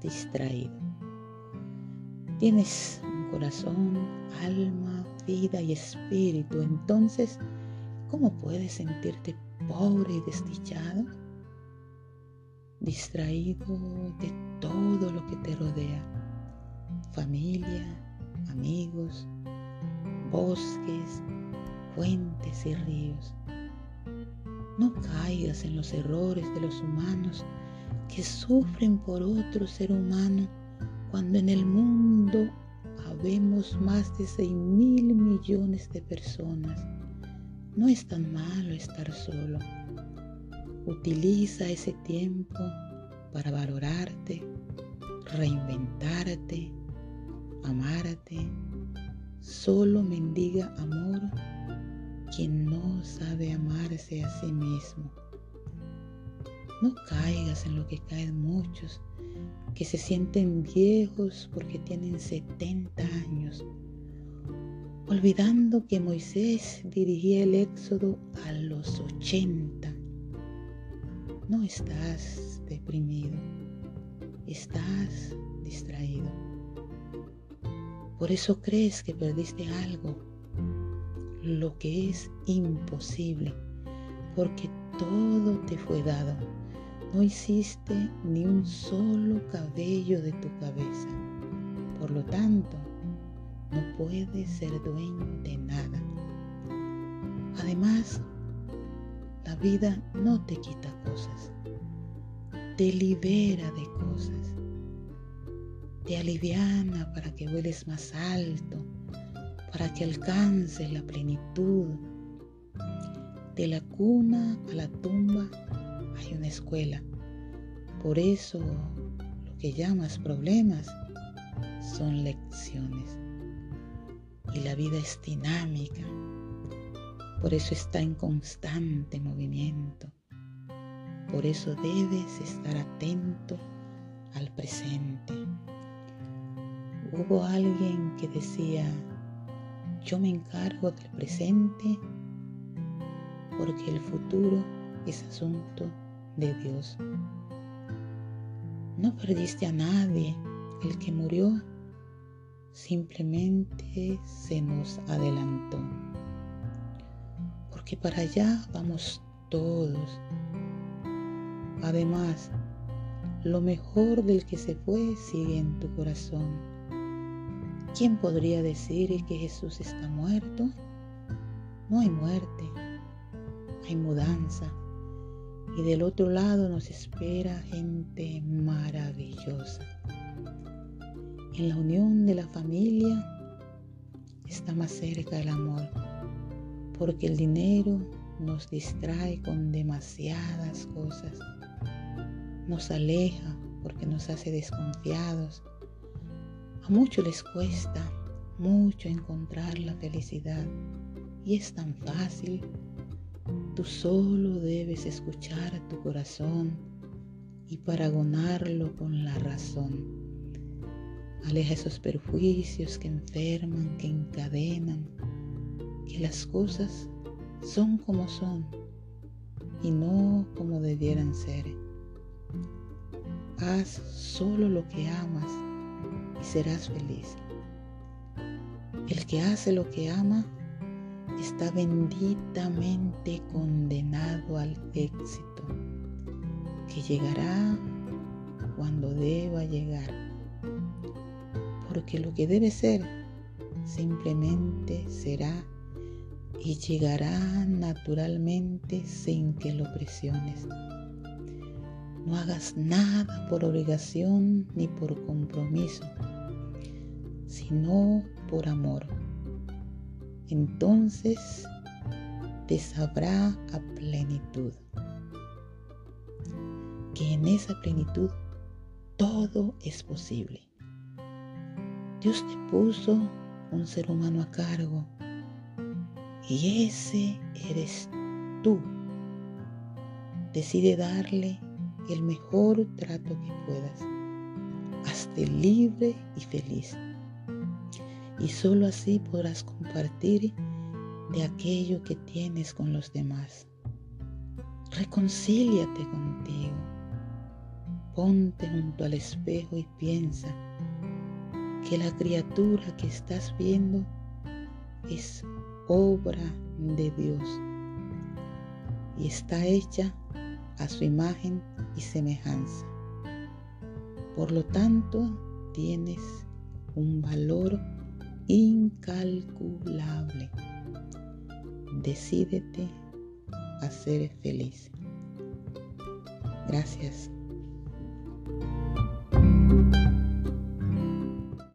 distraído. Tienes un corazón, alma, vida y espíritu. Entonces, ¿cómo puedes sentirte pobre y desdichado? Distraído de todo lo que te rodea. Familia, amigos, bosques, fuentes y ríos. No caigas en los errores de los humanos que sufren por otro ser humano cuando en el mundo habemos más de 6 mil millones de personas. No es tan malo estar solo. Utiliza ese tiempo para valorarte, reinventarte, amarte. Solo mendiga amor quien no sabe amarse a sí mismo. No caigas en lo que caen muchos, que se sienten viejos porque tienen 70 años, olvidando que Moisés dirigía el éxodo a los 80. No estás deprimido, estás distraído. Por eso crees que perdiste algo lo que es imposible, porque todo te fue dado. No hiciste ni un solo cabello de tu cabeza. Por lo tanto, no puedes ser dueño de nada. Además, la vida no te quita cosas, te libera de cosas, te aliviana para que vueles más alto, para que alcances la plenitud. De la cuna a la tumba hay una escuela. Por eso lo que llamas problemas son lecciones. Y la vida es dinámica. Por eso está en constante movimiento. Por eso debes estar atento al presente. Hubo alguien que decía, yo me encargo del presente porque el futuro es asunto de Dios. No perdiste a nadie. El que murió simplemente se nos adelantó. Porque para allá vamos todos. Además, lo mejor del que se fue sigue en tu corazón ¿Quién podría decir que Jesús está muerto? No hay muerte, hay mudanza. Y del otro lado nos espera gente maravillosa. En la unión de la familia está más cerca el amor, porque el dinero nos distrae con demasiadas cosas, nos aleja porque nos hace desconfiados a muchos les cuesta mucho encontrar la felicidad y es tan fácil. Tú solo debes escuchar a tu corazón y paragonarlo con la razón. Aleja esos perjuicios que enferman, que encadenan, que las cosas son como son y no como debieran ser. Haz solo lo que amas y serás feliz. El que hace lo que ama está benditamente condenado al éxito, que llegará cuando deba llegar. Porque lo que debe ser simplemente será y llegará naturalmente sin que lo presiones. No hagas nada por obligación ni por compromiso sino por amor. Entonces te sabrá a plenitud. Que en esa plenitud todo es posible. Dios te puso un ser humano a cargo y ese eres tú. Decide darle el mejor trato que puedas. Hazte libre y feliz y solo así podrás compartir de aquello que tienes con los demás. Reconcíliate contigo. Ponte junto al espejo y piensa que la criatura que estás viendo es obra de Dios y está hecha a su imagen y semejanza. Por lo tanto, tienes un valor incalculable. Decídete a ser feliz. Gracias.